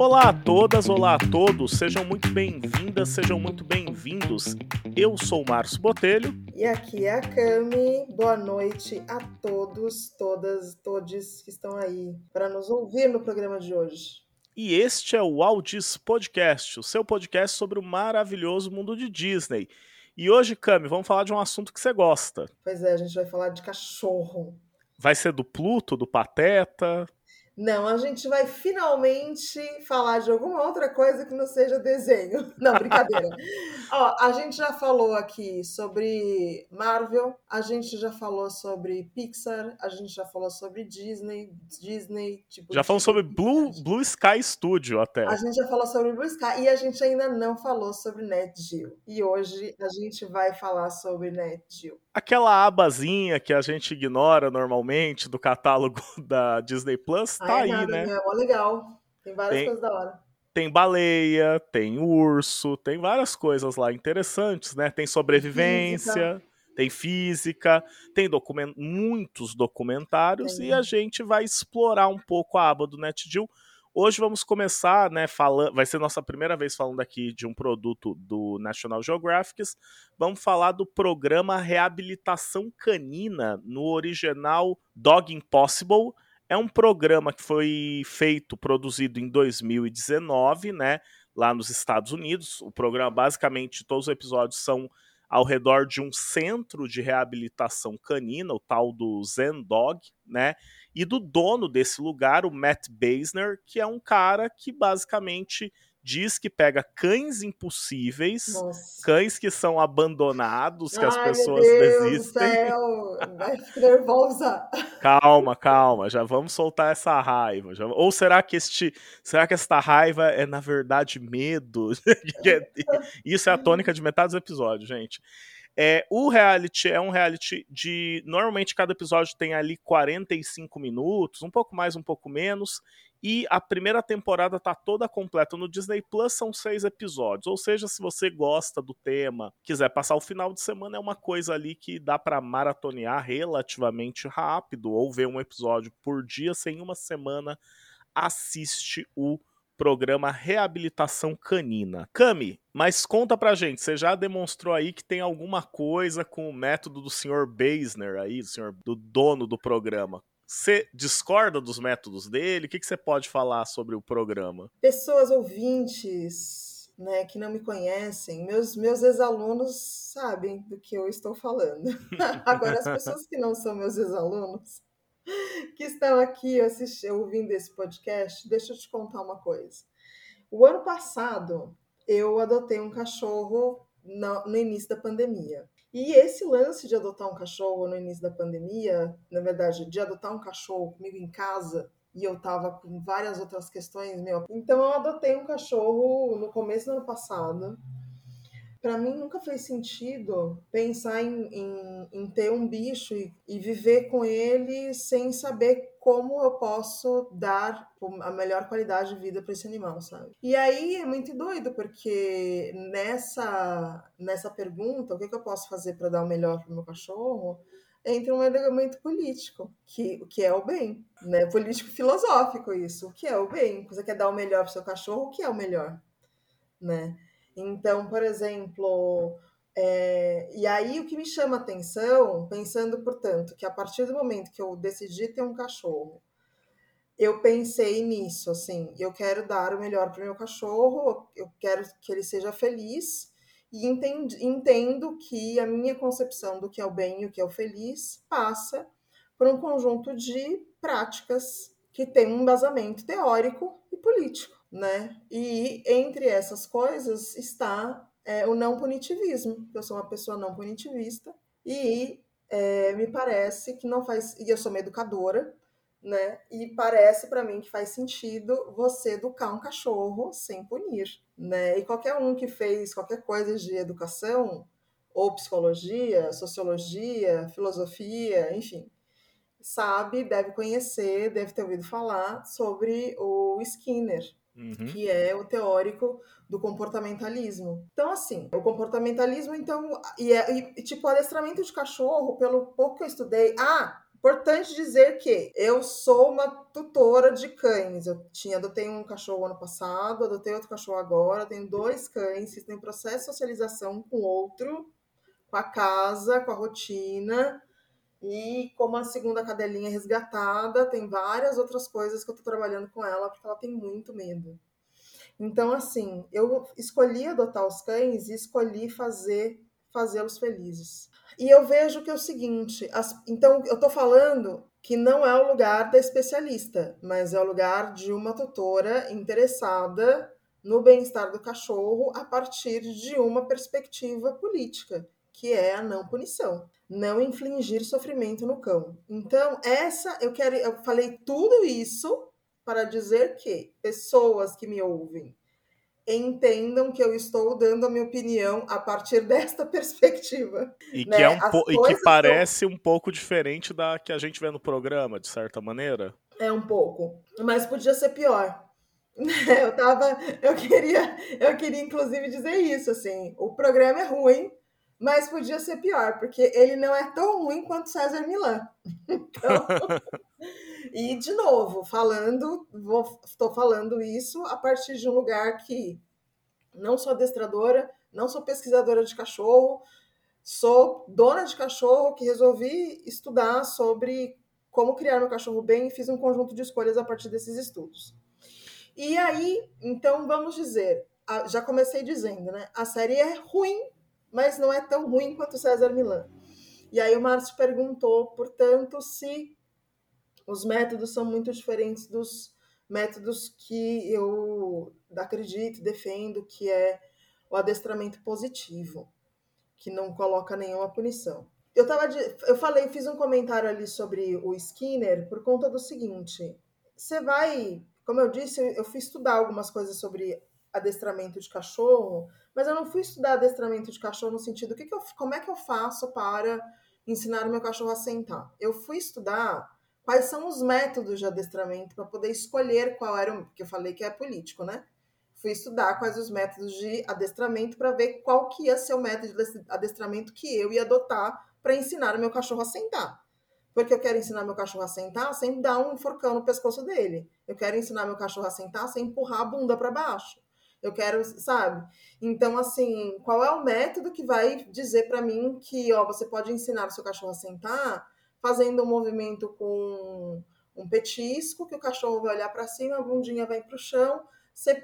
Olá a todas, olá a todos, sejam muito bem-vindas, sejam muito bem-vindos. Eu sou o Márcio Botelho. E aqui é a Cami. Boa noite a todos, todas, todes que estão aí para nos ouvir no programa de hoje. E este é o Aldis Podcast, o seu podcast sobre o maravilhoso mundo de Disney. E hoje, Cami, vamos falar de um assunto que você gosta. Pois é, a gente vai falar de cachorro. Vai ser do Pluto, do Pateta? Não, a gente vai finalmente falar de alguma outra coisa que não seja desenho. Não, brincadeira. Ó, a gente já falou aqui sobre Marvel, a gente já falou sobre Pixar, a gente já falou sobre Disney, Disney, tipo. Já falou sobre Blue, Blue Sky Studio até. A gente já falou sobre Blue Sky e a gente ainda não falou sobre Net Geo. E hoje a gente vai falar sobre Net Geo aquela abazinha que a gente ignora normalmente do catálogo da Disney Plus, tá aí, nada, né? É mó legal. Tem várias tem, coisas da hora. Tem baleia, tem urso, tem várias coisas lá interessantes, né? Tem sobrevivência, física. tem física, tem document... muitos documentários tem. e a gente vai explorar um pouco a aba do NetGill Hoje vamos começar, né, falando, vai ser nossa primeira vez falando aqui de um produto do National Geographic. Vamos falar do programa Reabilitação Canina no original Dog Impossible. É um programa que foi feito, produzido em 2019, né, lá nos Estados Unidos. O programa basicamente todos os episódios são ao redor de um centro de reabilitação canina, o tal do Zen Dog, né? E do dono desse lugar, o Matt Basner, que é um cara que basicamente diz que pega cães impossíveis, Nossa. cães que são abandonados, que Ai, as pessoas meu Deus desistem. Do céu. Vai nervosa. Calma, calma, já vamos soltar essa raiva. Já... Ou será que este, será que esta raiva é na verdade medo? Isso é a tônica de metade do episódio, gente. É, o reality é um reality de. Normalmente cada episódio tem ali 45 minutos, um pouco mais, um pouco menos. E a primeira temporada tá toda completa no Disney Plus, são seis episódios. Ou seja, se você gosta do tema, quiser passar o final de semana, é uma coisa ali que dá para maratonear relativamente rápido, ou ver um episódio por dia, sem uma semana, assiste o programa Reabilitação Canina. Cami, mas conta pra gente, você já demonstrou aí que tem alguma coisa com o método do Sr. Beisner aí, do, senhor, do dono do programa. Você discorda dos métodos dele? O que, que você pode falar sobre o programa? Pessoas ouvintes né, que não me conhecem, meus, meus ex-alunos sabem do que eu estou falando. Agora, as pessoas que não são meus ex-alunos, que estão aqui assistindo, ouvindo esse podcast, deixa eu te contar uma coisa. O ano passado, eu adotei um cachorro no, no início da pandemia. E esse lance de adotar um cachorro no início da pandemia, na verdade, de adotar um cachorro comigo em casa, e eu tava com várias outras questões, meu. Então eu adotei um cachorro no começo do ano passado para mim nunca fez sentido pensar em, em, em ter um bicho e, e, viver com ele sem saber como eu posso dar a melhor qualidade de vida para esse animal, sabe? E aí é muito doido, porque nessa, nessa pergunta, o que, que eu posso fazer para dar o melhor para o meu cachorro? entra um elemento político, que, que é o bem, né? Político filosófico isso, o que é o bem? Você quer dar o melhor para o seu cachorro, o que é o melhor, né? Então, por exemplo, é, e aí o que me chama atenção, pensando, portanto, que a partir do momento que eu decidi ter um cachorro, eu pensei nisso, assim, eu quero dar o melhor para o meu cachorro, eu quero que ele seja feliz e entendo, entendo que a minha concepção do que é o bem e o que é o feliz passa por um conjunto de práticas que tem um embasamento teórico e político né? E entre essas coisas está é, o não punitivismo. Eu sou uma pessoa não punitivista e é, me parece que não faz. E eu sou uma educadora, né? E parece para mim que faz sentido você educar um cachorro sem punir, né? E qualquer um que fez qualquer coisa de educação, ou psicologia, sociologia, filosofia, enfim, sabe, deve conhecer, deve ter ouvido falar sobre o Skinner, Uhum. que é o teórico do comportamentalismo. Então, assim, o comportamentalismo, então, e, é, e tipo, adestramento de cachorro, pelo pouco que eu estudei. Ah, Importante dizer que eu sou uma tutora de cães. Eu tinha, adotei um cachorro ano passado, adotei outro cachorro agora, tenho dois cães, têm processo de socialização com outro, com a casa, com a rotina. E como a segunda cadelinha resgatada, tem várias outras coisas que eu tô trabalhando com ela, porque ela tem muito medo. Então, assim, eu escolhi adotar os cães e escolhi fazer fazê-los felizes. E eu vejo que é o seguinte, as, então eu estou falando que não é o lugar da especialista, mas é o lugar de uma tutora interessada no bem-estar do cachorro a partir de uma perspectiva política, que é a não punição, não infligir sofrimento no cão. Então, essa eu quero, eu falei tudo isso para dizer que pessoas que me ouvem entendam que eu estou dando a minha opinião a partir desta perspectiva. E que, né? é um e que parece são... um pouco diferente da que a gente vê no programa, de certa maneira. É um pouco, mas podia ser pior. Eu tava, eu queria, eu queria inclusive dizer isso assim, o programa é ruim, mas podia ser pior, porque ele não é tão ruim quanto César Milan. Então, e de novo, falando, estou falando isso a partir de um lugar que não sou adestradora, não sou pesquisadora de cachorro, sou dona de cachorro que resolvi estudar sobre como criar meu cachorro bem e fiz um conjunto de escolhas a partir desses estudos. E aí, então vamos dizer, já comecei dizendo, né? A série é ruim mas não é tão ruim quanto César Milan. E aí o Márcio perguntou, portanto, se os métodos são muito diferentes dos métodos que eu acredito, defendo, que é o adestramento positivo, que não coloca nenhuma punição. Eu tava de, eu falei, fiz um comentário ali sobre o Skinner por conta do seguinte: você vai, como eu disse, eu fui estudar algumas coisas sobre adestramento de cachorro, mas eu não fui estudar adestramento de cachorro no sentido que que eu, como é que eu faço para ensinar o meu cachorro a sentar. Eu fui estudar quais são os métodos de adestramento para poder escolher qual era o que eu falei que é político, né? Fui estudar quais os métodos de adestramento para ver qual que ia ser o método de adestramento que eu ia adotar para ensinar o meu cachorro a sentar. Porque eu quero ensinar meu cachorro a sentar sem dar um enforcão no pescoço dele. Eu quero ensinar meu cachorro a sentar sem empurrar a bunda para baixo. Eu quero, sabe? Então, assim, qual é o método que vai dizer para mim que, ó, você pode ensinar o seu cachorro a sentar fazendo um movimento com um petisco, que o cachorro vai olhar para cima, a bundinha vai para o chão, você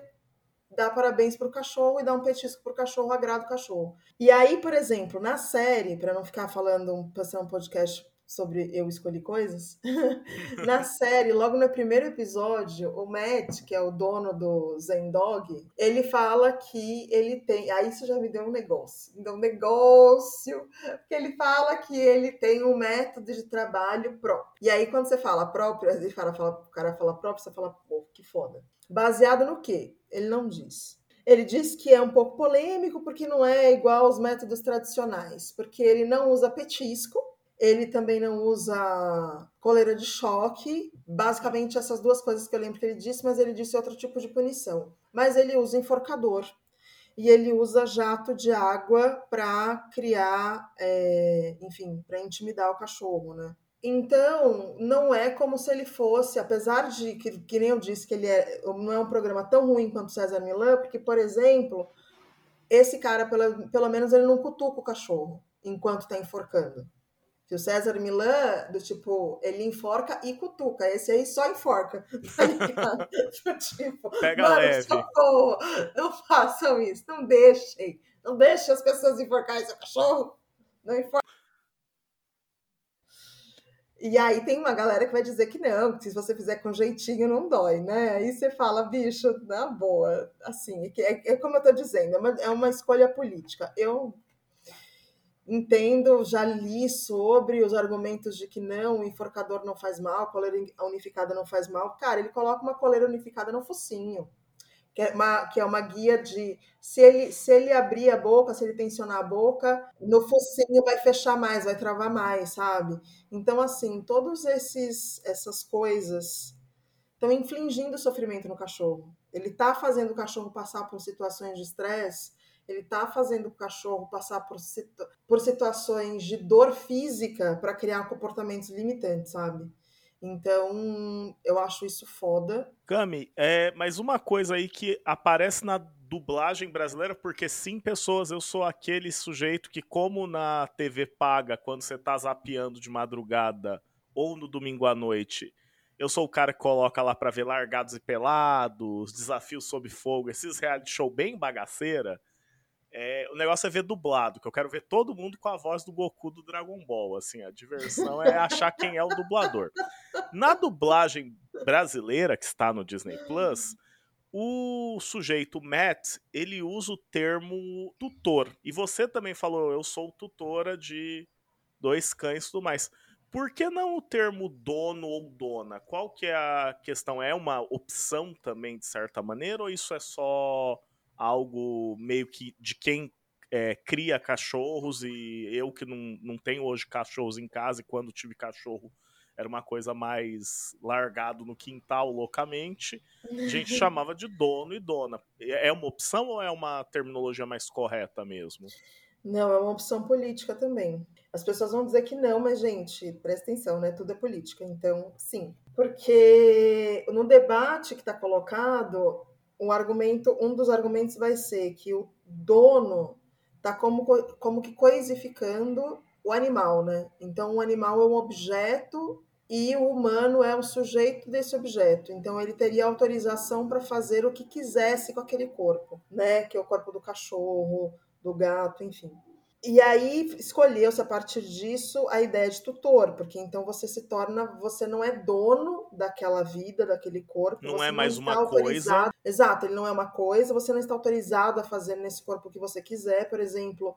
dá parabéns para o cachorro e dá um petisco para o cachorro, agrada o cachorro. E aí, por exemplo, na série, para não ficar falando, para ser um podcast sobre eu escolhi coisas. Na série, logo no primeiro episódio, o Matt, que é o dono do Zen Dog, ele fala que ele tem. Aí isso já me deu um negócio. Me deu um negócio. Porque ele fala que ele tem um método de trabalho próprio. E aí, quando você fala próprio, ele fala, fala, o cara fala próprio, você fala, pô, que foda. Baseado no quê? Ele não diz. Ele diz que é um pouco polêmico porque não é igual aos métodos tradicionais, porque ele não usa petisco, ele também não usa coleira de choque, basicamente essas duas coisas que eu lembro que ele disse, mas ele disse outro tipo de punição. Mas ele usa enforcador e ele usa jato de água para criar, é, enfim, para intimidar o cachorro, né? Então, não é como se ele fosse, apesar de que, que nem eu disse que ele é, não é um programa tão ruim quanto César Milan, porque, por exemplo, esse cara, pelo, pelo menos, ele não cutuca o cachorro enquanto está enforcando. Que o César Milan, do tipo, ele enforca e cutuca. Esse aí só enforca. Tá tipo, Pega mano, leve. Socorro, não façam isso. Não deixem. Não deixem as pessoas enforcarem seu cachorro. Não enforca. E aí tem uma galera que vai dizer que não, que se você fizer com jeitinho não dói, né? Aí você fala, bicho, na boa. Assim, é, é, é como eu tô dizendo, é uma, é uma escolha política. Eu entendo, já li sobre os argumentos de que não, o enforcador não faz mal, a coleira unificada não faz mal. Cara, ele coloca uma coleira unificada no focinho, que é uma, que é uma guia de se ele, se ele abrir a boca, se ele tensionar a boca, no focinho vai fechar mais, vai travar mais, sabe? Então, assim, todas essas coisas estão infligindo sofrimento no cachorro. Ele está fazendo o cachorro passar por situações de estresse ele está fazendo o cachorro passar por, situ por situações de dor física para criar comportamentos limitantes, sabe? Então, eu acho isso foda. Cami, é, mas uma coisa aí que aparece na dublagem brasileira, porque sim, pessoas, eu sou aquele sujeito que, como na TV paga, quando você tá zapeando de madrugada ou no domingo à noite, eu sou o cara que coloca lá pra ver Largados e Pelados, Desafios sob Fogo, esses reality show bem bagaceira. É, o negócio é ver dublado, que eu quero ver todo mundo com a voz do Goku do Dragon Ball. Assim, a diversão é achar quem é o dublador. Na dublagem brasileira, que está no Disney Plus, o sujeito Matt, ele usa o termo tutor. E você também falou, eu sou tutora de dois cães e tudo mais. Por que não o termo dono ou dona? Qual que é a questão? É uma opção também, de certa maneira, ou isso é só algo meio que de quem é, cria cachorros e eu que não, não tenho hoje cachorros em casa e quando tive cachorro era uma coisa mais largado no quintal loucamente, a gente chamava de dono e dona. É uma opção ou é uma terminologia mais correta mesmo? Não, é uma opção política também. As pessoas vão dizer que não, mas, gente, presta atenção, né? Tudo é política. Então, sim. Porque no debate que está colocado, um argumento, um dos argumentos vai ser que o dono está como, como que coisificando o animal, né? Então o animal é um objeto e o humano é o sujeito desse objeto. Então ele teria autorização para fazer o que quisesse com aquele corpo, né? Que é o corpo do cachorro, do gato, enfim. E aí escolheu-se a partir disso a ideia de tutor, porque então você se torna, você não é dono daquela vida, daquele corpo. Não é mais não uma coisa. Exato, ele não é uma coisa, você não está autorizado a fazer nesse corpo o que você quiser. Por exemplo,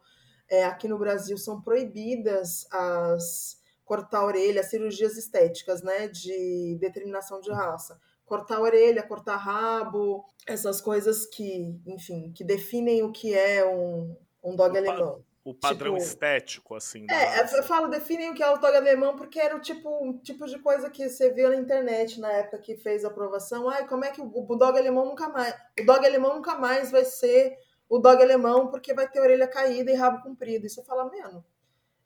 é, aqui no Brasil são proibidas as cortar a orelha, cirurgias estéticas, né, de determinação de raça. Cortar a orelha, cortar rabo, essas coisas que, enfim, que definem o que é um, um dog alemão o padrão tipo, estético, assim. É, eu falo, definem o que é o toga alemão, porque era o tipo, um tipo de coisa que você viu na internet na época que fez a aprovação. Ai, como é que o, o dog alemão nunca mais. O dog alemão nunca mais vai ser o dog alemão, porque vai ter orelha caída e rabo comprido. E você fala, mano,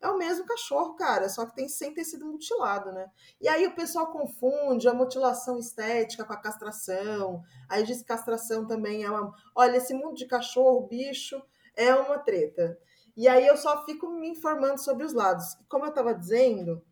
é o mesmo cachorro, cara, só que tem sem ter sido mutilado, né? E aí o pessoal confunde a mutilação estética com a castração. Aí diz que castração também é uma. Olha, esse mundo de cachorro, bicho, é uma treta. E aí eu só fico me informando sobre os lados. Como eu estava dizendo,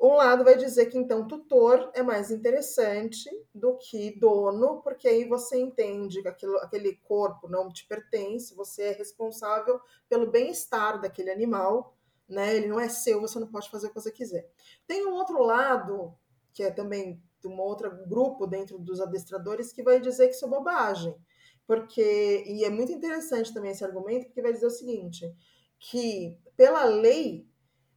um lado vai dizer que então tutor é mais interessante do que dono, porque aí você entende que aquilo, aquele corpo não te pertence, você é responsável pelo bem-estar daquele animal, né? Ele não é seu, você não pode fazer o que você quiser. Tem um outro lado, que é também de um outro grupo dentro dos adestradores, que vai dizer que isso é bobagem porque e é muito interessante também esse argumento, porque vai dizer o seguinte, que pela lei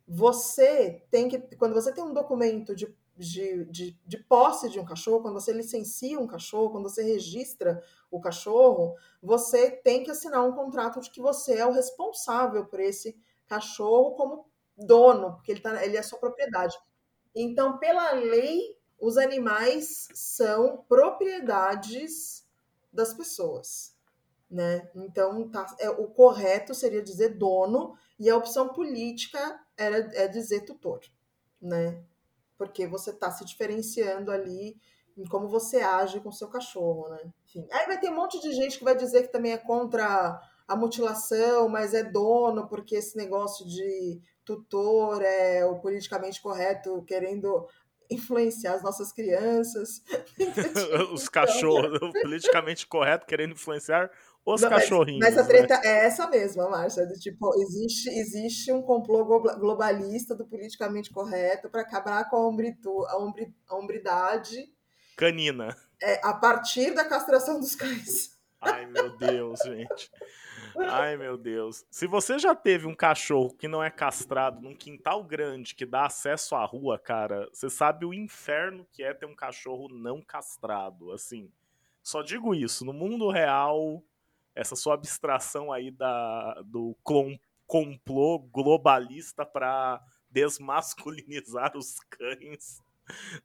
você tem que quando você tem um documento de de, de, de, posse de um cachorro, quando você licencia um cachorro, quando você registra o cachorro, você tem que assinar um contrato de que você é o responsável por esse cachorro como dono, porque ele, tá, ele é sua propriedade. Então, pela lei, os animais são propriedades das pessoas, né? Então, tá, é, o correto seria dizer dono e a opção política era é dizer tutor, né? Porque você está se diferenciando ali em como você age com seu cachorro, né? Enfim. Aí vai ter um monte de gente que vai dizer que também é contra a mutilação, mas é dono porque esse negócio de tutor é o politicamente correto, querendo influenciar as nossas crianças. os cachorros, politicamente correto, querendo influenciar os Não, cachorrinhos. Mas, mas a treta né? é essa mesma, Márcia. Tipo, existe, existe um complô globalista do politicamente correto para acabar com a, ombritu, a, ombri, a hombridade canina. É, a partir da castração dos cães. Ai, meu Deus, gente. Ai, meu Deus. Se você já teve um cachorro que não é castrado num quintal grande que dá acesso à rua, cara, você sabe o inferno que é ter um cachorro não castrado. Assim, só digo isso. No mundo real, essa sua abstração aí da, do complô globalista para desmasculinizar os cães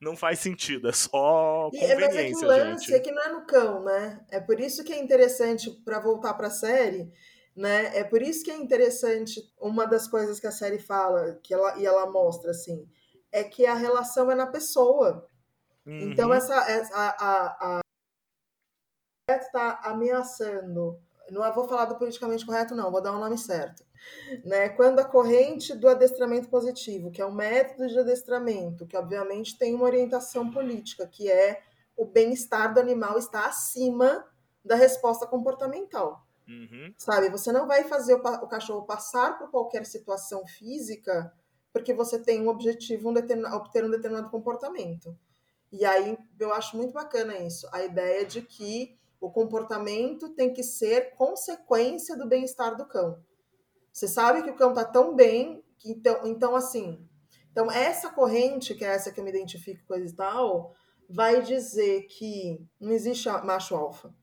não faz sentido, é só conveniência, mas é que o lance gente. é que não é no cão, né? É por isso que é interessante para voltar para a série né? É por isso que é interessante uma das coisas que a série fala, que ela e ela mostra assim, é que a relação é na pessoa. Então, uhum. Então essa, essa a, a, a está ameaçando. Não vou falar do politicamente correto, não, vou dar o um nome certo. Né? Quando a corrente do adestramento positivo, que é um método de adestramento, que obviamente tem uma orientação política, que é o bem-estar do animal está acima da resposta comportamental. Uhum. Sabe? Você não vai fazer o, o, cachorro passar por qualquer situação física porque você tem um objetivo, um obter um determinado comportamento. E aí eu acho muito bacana isso, a ideia de que o comportamento tem que ser consequência do bem-estar do cão. Você sabe que o cão tá tão bem, que então, então assim, então essa corrente, que é essa que eu me identifico coisa e tal, vai dizer que não existe macho alfa.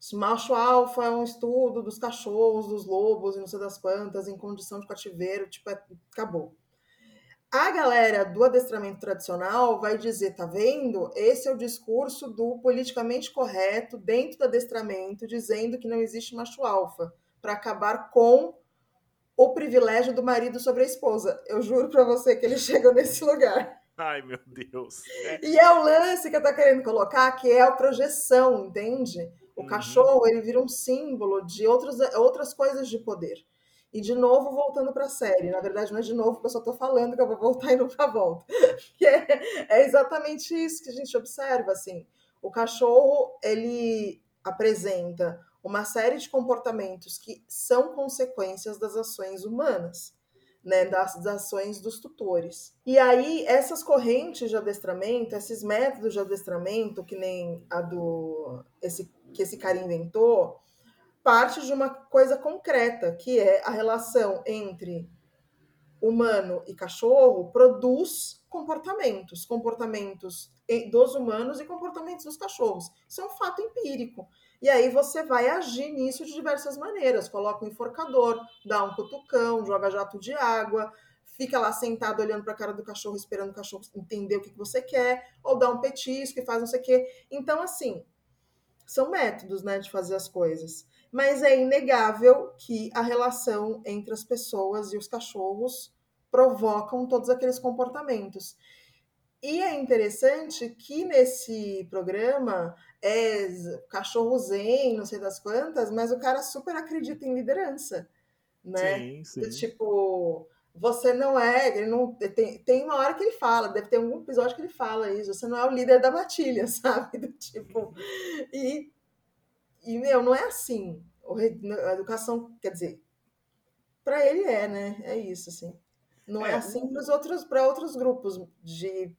Esse macho alfa é um estudo dos cachorros, dos lobos e não sei das quantas, em condição de cativeiro, tipo, é, acabou. A galera do adestramento tradicional vai dizer, tá vendo? Esse é o discurso do politicamente correto dentro do adestramento, dizendo que não existe macho alfa, para acabar com o privilégio do marido sobre a esposa. Eu juro para você que ele chega nesse lugar. Ai, meu Deus. É. E é o lance que eu tô querendo colocar, que é a projeção, entende? O uhum. cachorro, ele vira um símbolo de outros, outras coisas de poder. E de novo voltando para a série. Na verdade, não é de novo, porque eu só estou falando que eu vou voltar e nunca volto. é, é exatamente isso que a gente observa. Assim, o cachorro ele apresenta uma série de comportamentos que são consequências das ações humanas. Né, das, das ações dos tutores. E aí, essas correntes de adestramento, esses métodos de adestramento, que nem a do esse, que esse cara inventou, parte de uma coisa concreta, que é a relação entre humano e cachorro produz comportamentos, comportamentos dos humanos e comportamentos dos cachorros. Isso é um fato empírico. E aí você vai agir nisso de diversas maneiras. Coloca um enforcador, dá um cutucão, joga jato de água, fica lá sentado olhando para a cara do cachorro, esperando o cachorro entender o que você quer, ou dá um petisco e faz não sei o quê. Então, assim, são métodos né, de fazer as coisas mas é inegável que a relação entre as pessoas e os cachorros provocam todos aqueles comportamentos. E é interessante que nesse programa é cachorro zen, não sei das quantas, mas o cara super acredita em liderança, né? Sim, sim. Tipo, você não é, ele não tem, tem uma hora que ele fala, deve ter algum episódio que ele fala isso, você não é o líder da matilha, sabe? Do tipo, e e, meu, não é assim. A educação, quer dizer, para ele é, né? É isso, assim. Não é, é assim para os outros, para outros grupos de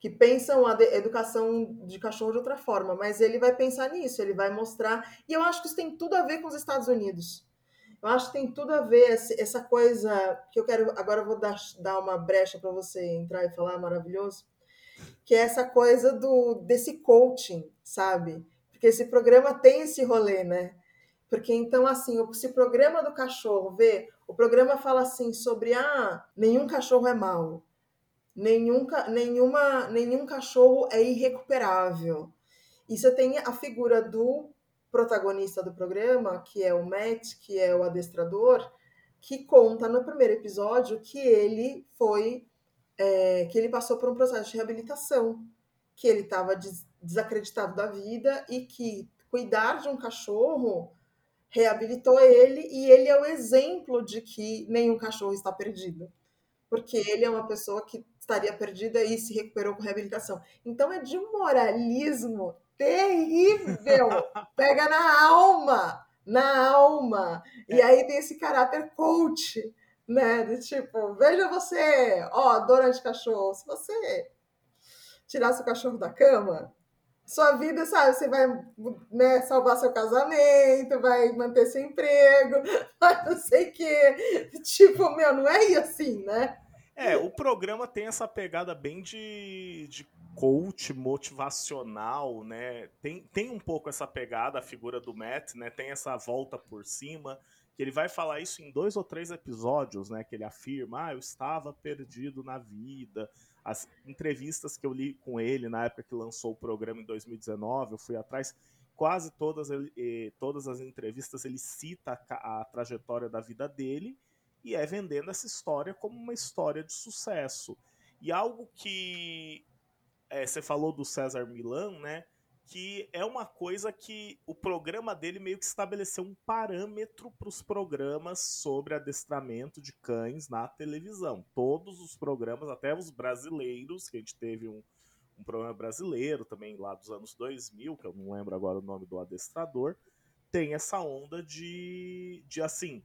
que pensam a educação de cachorro de outra forma, mas ele vai pensar nisso, ele vai mostrar. E eu acho que isso tem tudo a ver com os Estados Unidos. Eu acho que tem tudo a ver essa coisa que eu quero. Agora eu vou dar, dar uma brecha para você entrar e falar maravilhoso, que é essa coisa do desse coaching, sabe? Porque esse programa tem esse rolê, né? Porque então, assim, se o programa do cachorro vê, o programa fala assim sobre ah, nenhum cachorro é mau, nenhum, nenhuma, nenhum cachorro é irrecuperável. E você tem a figura do protagonista do programa, que é o Matt, que é o adestrador, que conta no primeiro episódio que ele foi, é, que ele passou por um processo de reabilitação, que ele estava desacreditado da vida e que cuidar de um cachorro reabilitou ele e ele é o exemplo de que nenhum cachorro está perdido. Porque ele é uma pessoa que estaria perdida e se recuperou com reabilitação. Então é de um moralismo terrível. Pega na alma, na alma. E é. aí tem esse caráter coach, né? De tipo, veja você, ó, dona de cachorro, se você tirasse o cachorro da cama, sua vida, sabe? Você vai né, salvar seu casamento, vai manter seu emprego, vai não sei o quê. Tipo, meu, não é assim, né? É, o programa tem essa pegada bem de, de coach motivacional, né? Tem, tem um pouco essa pegada, a figura do Matt, né? Tem essa volta por cima, que ele vai falar isso em dois ou três episódios, né? Que ele afirma, ah, eu estava perdido na vida, as entrevistas que eu li com ele na época que lançou o programa em 2019, eu fui atrás, quase todas, todas as entrevistas ele cita a, a trajetória da vida dele e é vendendo essa história como uma história de sucesso. E algo que é, você falou do César Milan, né? Que é uma coisa que o programa dele meio que estabeleceu um parâmetro para os programas sobre adestramento de cães na televisão. Todos os programas, até os brasileiros, que a gente teve um, um programa brasileiro também lá dos anos 2000, que eu não lembro agora o nome do adestrador, tem essa onda de, de assim,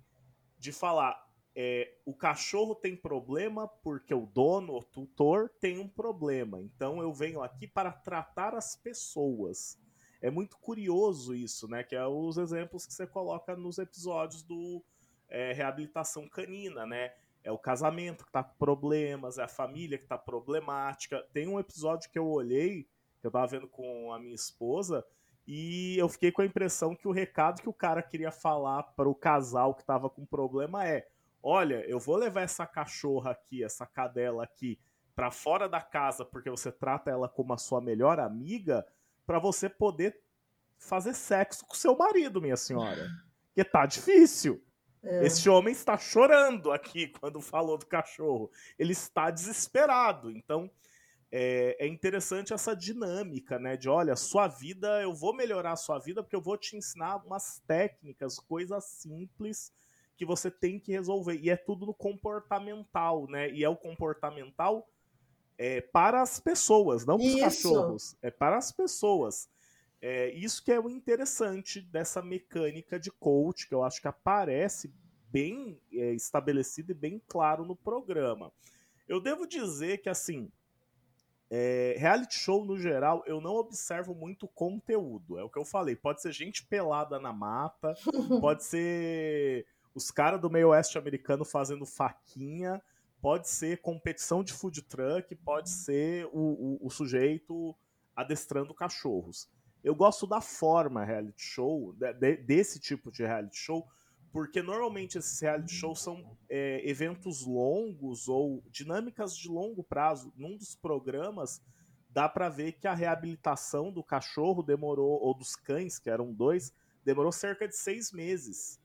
de falar, é, o cachorro tem problema porque o dono, o tutor, tem um problema. Então eu venho aqui para tratar as pessoas. É muito curioso isso, né? Que é os exemplos que você coloca nos episódios do é, reabilitação canina, né? É o casamento que tá com problemas, é a família que tá problemática. Tem um episódio que eu olhei, que eu tava vendo com a minha esposa, e eu fiquei com a impressão que o recado que o cara queria falar para o casal que tava com problema é: olha, eu vou levar essa cachorra aqui, essa cadela aqui, para fora da casa porque você trata ela como a sua melhor amiga, para você poder fazer sexo com seu marido, minha senhora. Porque tá difícil. É. Esse homem está chorando aqui quando falou do cachorro. Ele está desesperado. Então, é, é, interessante essa dinâmica, né? De olha, sua vida, eu vou melhorar a sua vida porque eu vou te ensinar umas técnicas, coisas simples que você tem que resolver. E é tudo no comportamental, né? E é o comportamental é, para as pessoas, não para os cachorros. É para as pessoas. É, isso que é o interessante dessa mecânica de coach, que eu acho que aparece bem é, estabelecido e bem claro no programa. Eu devo dizer que, assim, é, reality show no geral, eu não observo muito conteúdo. É o que eu falei. Pode ser gente pelada na mata, pode ser os caras do meio oeste americano fazendo faquinha, pode ser competição de food truck, pode ser o, o, o sujeito adestrando cachorros. Eu gosto da forma reality show, de, de, desse tipo de reality show, porque normalmente esses reality shows são é, eventos longos ou dinâmicas de longo prazo. Num dos programas, dá para ver que a reabilitação do cachorro demorou, ou dos cães, que eram dois, demorou cerca de seis meses.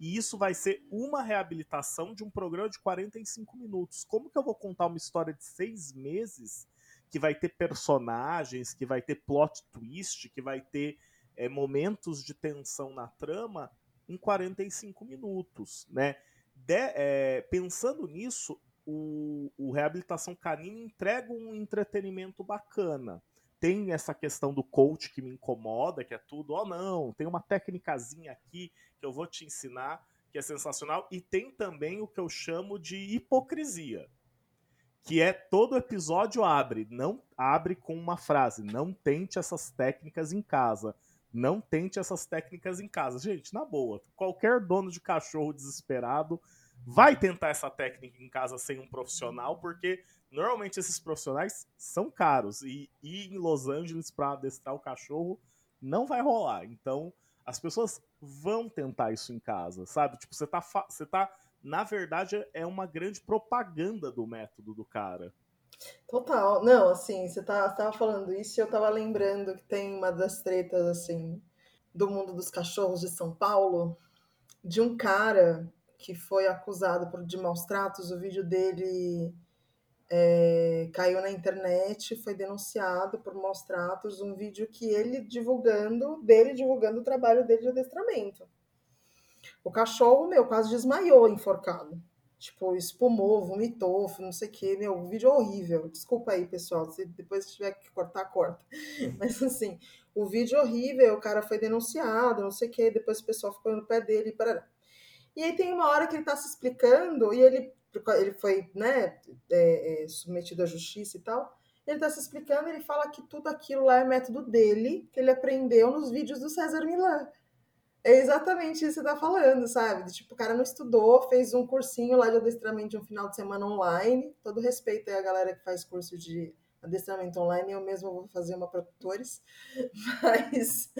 E isso vai ser uma reabilitação de um programa de 45 minutos. Como que eu vou contar uma história de seis meses que vai ter personagens, que vai ter plot twist, que vai ter é, momentos de tensão na trama em 45 minutos, né? De, é, pensando nisso, o, o Reabilitação Canina entrega um entretenimento bacana tem essa questão do coach que me incomoda, que é tudo, ó, oh, não, tem uma técnicazinha aqui que eu vou te ensinar, que é sensacional, e tem também o que eu chamo de hipocrisia, que é todo episódio abre, não abre com uma frase, não tente essas técnicas em casa. Não tente essas técnicas em casa. Gente, na boa, qualquer dono de cachorro desesperado vai tentar essa técnica em casa sem um profissional, porque Normalmente esses profissionais são caros e ir em Los Angeles para adestrar o cachorro não vai rolar. Então, as pessoas vão tentar isso em casa, sabe? Tipo, você tá, você tá na verdade é uma grande propaganda do método do cara. Total. Não, assim, você tá, tava falando isso e eu tava lembrando que tem uma das tretas, assim, do mundo dos cachorros de São Paulo, de um cara que foi acusado por, de maus tratos, o vídeo dele é, caiu na internet, foi denunciado por maus tratos, um vídeo que ele divulgando, dele divulgando o trabalho dele de adestramento. O cachorro, meu, quase desmaiou enforcado. Tipo, espumou, vomitou, não sei o que, meu, o vídeo é horrível. Desculpa aí, pessoal, se depois tiver que cortar, corta. Mas assim, o vídeo é horrível, o cara foi denunciado, não sei o que, depois o pessoal ficou no pé dele, parará. E aí tem uma hora que ele tá se explicando e ele ele foi né, é, é, submetido à justiça e tal. Ele está se explicando, ele fala que tudo aquilo lá é método dele, que ele aprendeu nos vídeos do César Milan. É exatamente isso que você está falando, sabe? Tipo, o cara não estudou, fez um cursinho lá de adestramento de um final de semana online. Todo respeito aí a galera que faz curso de adestramento online, eu mesmo vou fazer uma para tutores. Mas,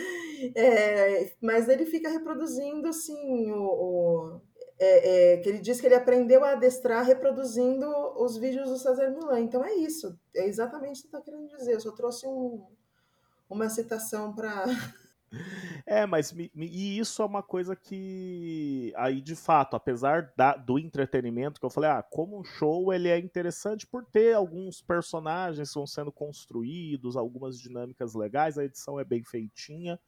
é, mas ele fica reproduzindo, assim, o, o é, é, que ele diz que ele aprendeu a adestrar reproduzindo os vídeos do César Milan. Então é isso, é exatamente o que está querendo dizer. Eu só trouxe um, uma citação para É, mas me, me, e isso é uma coisa que aí de fato, apesar da, do entretenimento que eu falei, ah, como um show ele é interessante por ter alguns personagens que vão sendo construídos, algumas dinâmicas legais, a edição é bem feitinha.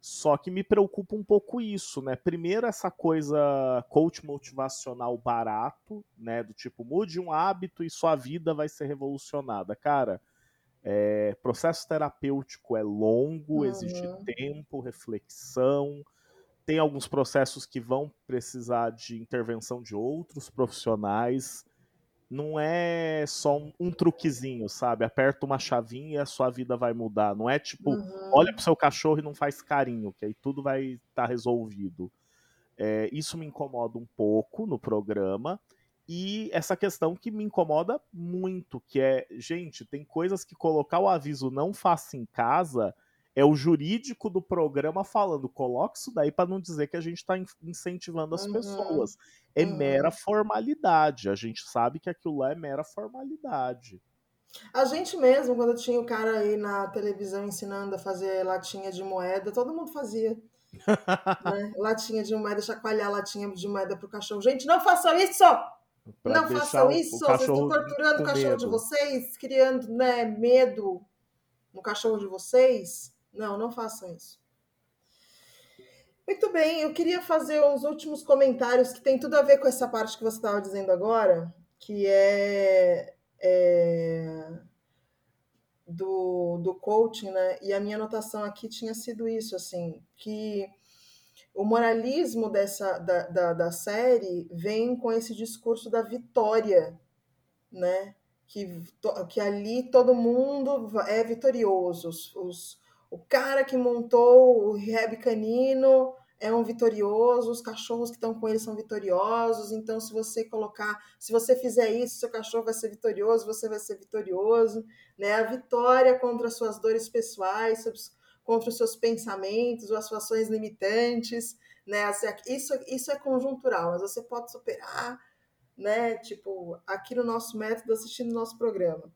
Só que me preocupa um pouco isso, né? Primeiro essa coisa coach motivacional barato, né, do tipo mude um hábito e sua vida vai ser revolucionada. Cara, é, processo terapêutico é longo, uhum. exige tempo, reflexão. Tem alguns processos que vão precisar de intervenção de outros profissionais. Não é só um, um truquezinho, sabe? Aperta uma chavinha e a sua vida vai mudar. Não é tipo, uhum. olha pro seu cachorro e não faz carinho, que aí tudo vai estar tá resolvido. É, isso me incomoda um pouco no programa. E essa questão que me incomoda muito, que é, gente, tem coisas que colocar o aviso não faça em casa é o jurídico do programa falando, coloque isso daí para não dizer que a gente está incentivando as uhum. pessoas. É uhum. mera formalidade. A gente sabe que aquilo lá é mera formalidade. A gente mesmo, quando tinha o cara aí na televisão ensinando a fazer latinha de moeda, todo mundo fazia. né? Latinha de moeda, chacoalhar latinha de moeda pro cachorro. Gente, não façam isso! Não façam isso, vocês estão torturando o cachorro medo. de vocês, criando né, medo no cachorro de vocês. Não, não façam isso. Muito bem, eu queria fazer uns últimos comentários que tem tudo a ver com essa parte que você estava dizendo agora, que é, é do, do coaching, né? E a minha anotação aqui tinha sido isso, assim, que o moralismo dessa da, da, da, série vem com esse discurso da vitória, né? Que, que ali todo mundo é vitorioso. Os, os, o cara que montou o rehab canino é um vitorioso, os cachorros que estão com ele são vitoriosos. Então, se você colocar, se você fizer isso, seu cachorro vai ser vitorioso, você vai ser vitorioso, né? A vitória contra as suas dores pessoais, contra os seus pensamentos as suas ações limitantes, né? Assim, isso, isso é conjuntural, mas você pode superar, né? Tipo, aqui no nosso método, assistindo o nosso programa.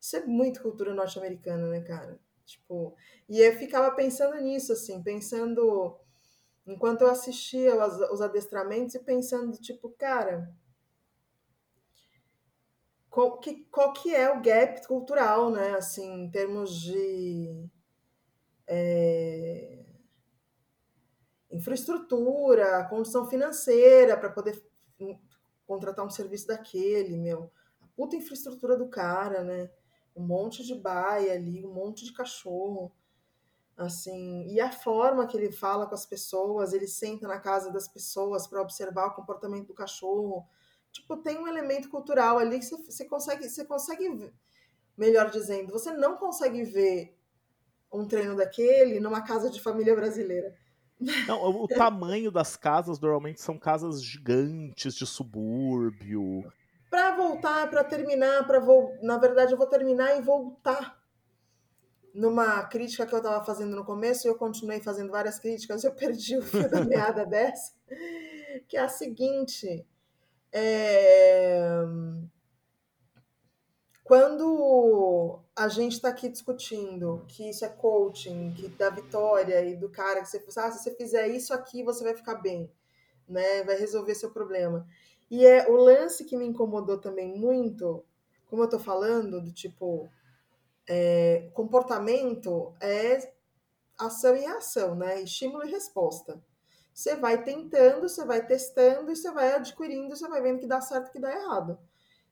Isso é muito cultura norte-americana, né, cara? Tipo, e eu ficava pensando nisso, assim, pensando enquanto eu assistia os, os adestramentos e pensando, tipo, cara, qual que, qual que é o gap cultural, né? Assim, em termos de é, infraestrutura, condição financeira para poder contratar um serviço daquele, meu. A puta infraestrutura do cara, né? Um monte de baia ali, um monte de cachorro. Assim, e a forma que ele fala com as pessoas, ele senta na casa das pessoas para observar o comportamento do cachorro. Tipo, tem um elemento cultural ali que você, consegue, você consegue, melhor dizendo, você não consegue ver um treino daquele numa casa de família brasileira. Não, o tamanho das casas normalmente são casas gigantes de subúrbio. Para voltar, para terminar, para na verdade eu vou terminar e voltar numa crítica que eu estava fazendo no começo, e eu continuei fazendo várias críticas, eu perdi o fio da meada dessa, que é a seguinte, é quando a gente está aqui discutindo que isso é coaching, que da vitória e do cara que você ah, se você fizer isso aqui você vai ficar bem, né? Vai resolver seu problema. E é o lance que me incomodou também muito, como eu tô falando, do tipo é, comportamento é ação e reação, né? Estímulo e resposta. Você vai tentando, você vai testando e você vai adquirindo, você vai vendo que dá certo que dá errado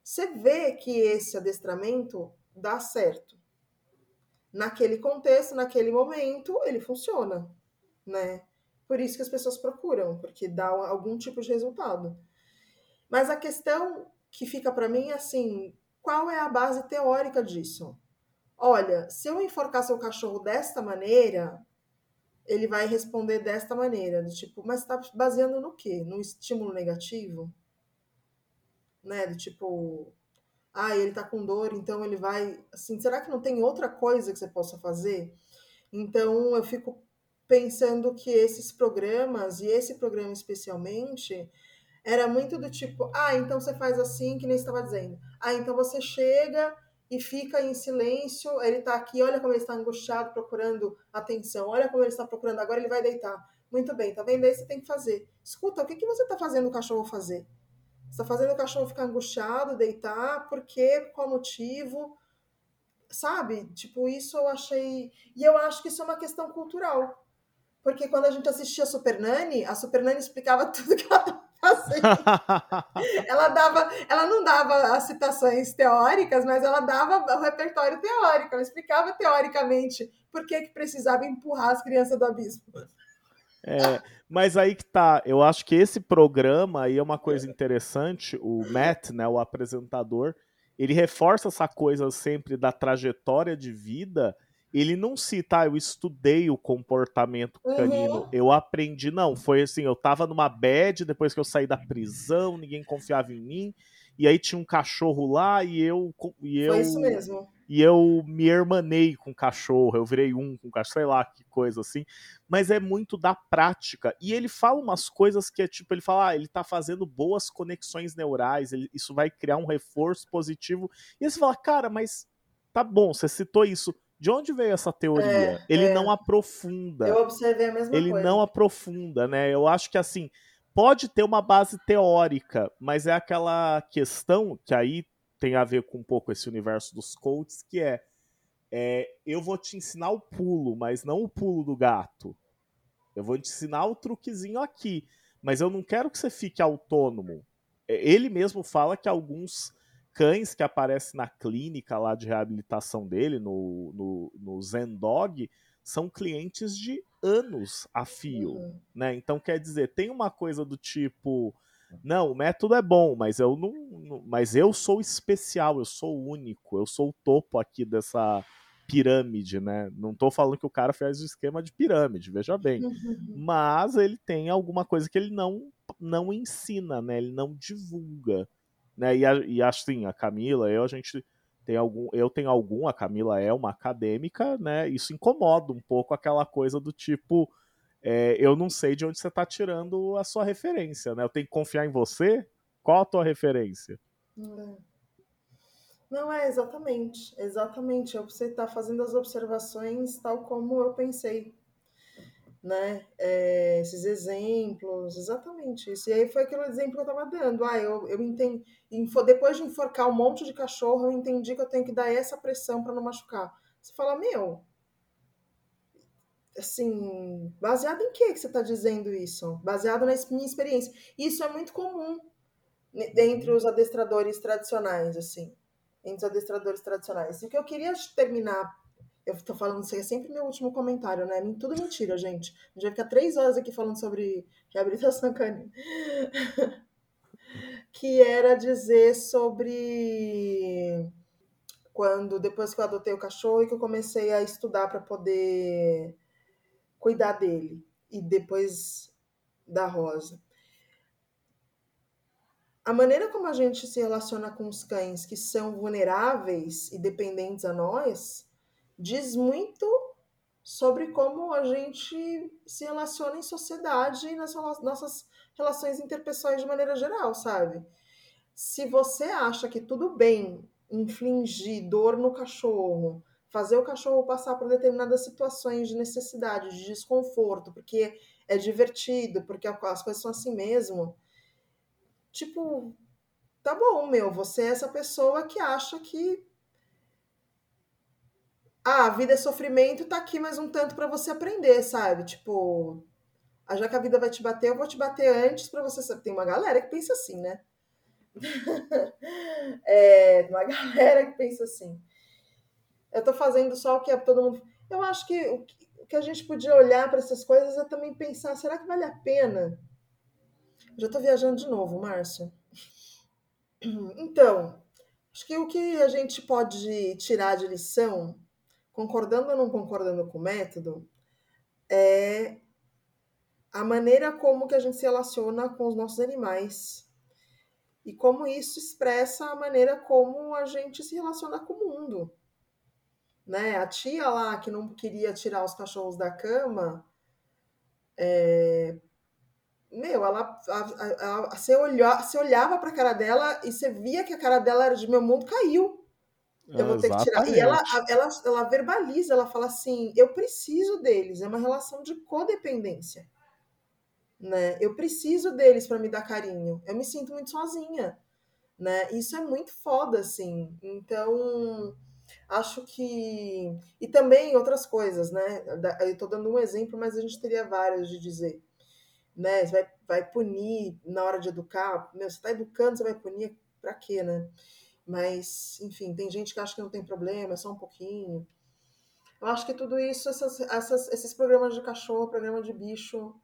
você vê que esse adestramento dá certo. Naquele contexto, naquele momento, ele funciona, né? Por isso que as pessoas procuram, porque dá algum tipo de resultado. Mas a questão que fica para mim é assim, qual é a base teórica disso? Olha, se eu enforcar seu cachorro desta maneira, ele vai responder desta maneira, do tipo, mas está baseando no quê? No estímulo negativo? né? Do tipo, ah, ele tá com dor, então ele vai. Assim, será que não tem outra coisa que você possa fazer? Então eu fico pensando que esses programas, e esse programa especialmente, era muito do tipo, ah, então você faz assim, que nem estava dizendo. Ah, então você chega e fica em silêncio. Ele está aqui, olha como ele está angustiado, procurando atenção, olha como ele está procurando. Agora ele vai deitar. Muito bem, tá vendo? Aí você tem que fazer. Escuta, o que, que você está fazendo o cachorro fazer? Você está fazendo o cachorro ficar angustiado, deitar, por quê? Qual motivo? Sabe? Tipo, isso eu achei. E eu acho que isso é uma questão cultural. Porque quando a gente assistia Super Nani, a Super Nani explicava tudo que ela fazendo. ela dava, ela não dava as citações teóricas, mas ela dava o repertório teórico, ela explicava teoricamente por que, que precisava empurrar as crianças do abismo. É, mas aí que tá, eu acho que esse programa aí é uma coisa interessante, o Matt, né, o apresentador, ele reforça essa coisa sempre da trajetória de vida, ele não cita, ah, eu estudei o comportamento canino, uhum. eu aprendi, não, foi assim, eu tava numa bad depois que eu saí da prisão, ninguém confiava em mim, e aí tinha um cachorro lá e eu. E eu Foi isso mesmo. E eu me hermanei com o cachorro, eu virei um com o cachorro, sei lá que coisa assim. Mas é muito da prática. E ele fala umas coisas que é tipo, ele fala, ah, ele tá fazendo boas conexões neurais, ele, isso vai criar um reforço positivo. E você fala, cara, mas tá bom, você citou isso. De onde veio essa teoria? É, ele é. não aprofunda. Eu observei a mesma ele coisa. Ele não aprofunda, né? Eu acho que assim, pode ter uma base teórica, mas é aquela questão que aí tem a ver com um pouco esse universo dos coaches, que é, é eu vou te ensinar o pulo, mas não o pulo do gato. Eu vou te ensinar o truquezinho aqui, mas eu não quero que você fique autônomo. É, ele mesmo fala que alguns cães que aparecem na clínica lá de reabilitação dele, no, no, no Zen Dog, são clientes de anos a fio, uhum. né? Então quer dizer, tem uma coisa do tipo, não, o método é bom, mas eu não, não, mas eu sou especial, eu sou único, eu sou o topo aqui dessa pirâmide, né? Não tô falando que o cara fez o esquema de pirâmide, veja bem. Uhum. Mas ele tem alguma coisa que ele não não ensina, né? Ele não divulga, né? E, a, e assim, a Camila, eu a gente tem algum, eu tenho algum, a Camila é uma acadêmica, né? Isso incomoda um pouco aquela coisa do tipo, é, eu não sei de onde você está tirando a sua referência, né? Eu tenho que confiar em você. Qual a tua referência? É. Não é exatamente, exatamente. Você está fazendo as observações tal como eu pensei né? É, esses exemplos, exatamente isso. E aí foi aquele exemplo que eu estava dando. Ah, eu, eu entendi. Depois de enforcar um monte de cachorro, eu entendi que eu tenho que dar essa pressão para não machucar. Você fala, meu, assim, baseado em que que você está dizendo isso? Baseado na minha experiência. Isso é muito comum entre os adestradores tradicionais, assim, entre os adestradores tradicionais. E o que eu queria terminar eu tô falando, isso é sempre meu último comentário, né? Tudo mentira, gente. A gente vai ficar três horas aqui falando sobre reabilitação canina. que era dizer sobre quando, depois que eu adotei o cachorro e que eu comecei a estudar para poder cuidar dele. E depois da Rosa. A maneira como a gente se relaciona com os cães que são vulneráveis e dependentes a nós diz muito sobre como a gente se relaciona em sociedade e nas nossas relações interpessoais de maneira geral, sabe? Se você acha que tudo bem infligir dor no cachorro, fazer o cachorro passar por determinadas situações de necessidade, de desconforto, porque é divertido, porque as coisas são assim mesmo, tipo, tá bom, meu, você é essa pessoa que acha que ah, a vida é sofrimento, tá aqui mais um tanto para você aprender, sabe? Tipo, ah, já que a vida vai te bater, eu vou te bater antes para você. Tem uma galera que pensa assim, né? é, uma galera que pensa assim. Eu tô fazendo só o que é todo mundo. Eu acho que o que a gente podia olhar para essas coisas é também pensar: será que vale a pena? Eu já tô viajando de novo, Márcio. Então, acho que o que a gente pode tirar de lição concordando ou não concordando com o método, é a maneira como que a gente se relaciona com os nossos animais e como isso expressa a maneira como a gente se relaciona com o mundo. Né? A tia lá que não queria tirar os cachorros da cama, é... meu, ela, a, você, olhava, você olhava para a cara dela e você via que a cara dela era de meu mundo caiu Eu vou ter que tirar. E ela, ela, ela verbaliza, ela fala assim: eu preciso deles. É uma relação de codependência. Né? Eu preciso deles para me dar carinho. Eu me sinto muito sozinha. Né? Isso é muito foda, assim. Então, acho que. E também outras coisas, né? Eu estou dando um exemplo, mas a gente teria vários de dizer. Né? Você vai, vai punir na hora de educar. Meu, você está educando, você vai punir para quê, né? Mas, enfim, tem gente que acha que não tem problema, é só um pouquinho. Eu acho que tudo isso, essas, essas, esses programas de cachorro, programa de bicho,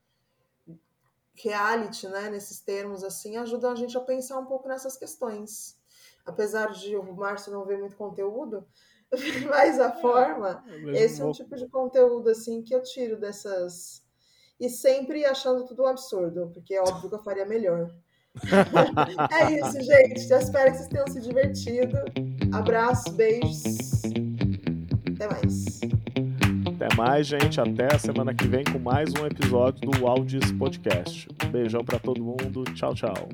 reality, né, nesses termos assim, ajudam a gente a pensar um pouco nessas questões. Apesar de o Márcio não ver muito conteúdo, mas a é, forma, é esse é um tipo de conteúdo assim que eu tiro dessas e sempre achando tudo um absurdo, porque é óbvio que eu faria melhor é isso, gente. Eu espero que vocês tenham se divertido. Abraços, beijos. Até mais. Até mais, gente. Até a semana que vem com mais um episódio do Audios Podcast. Um beijão para todo mundo. Tchau, tchau.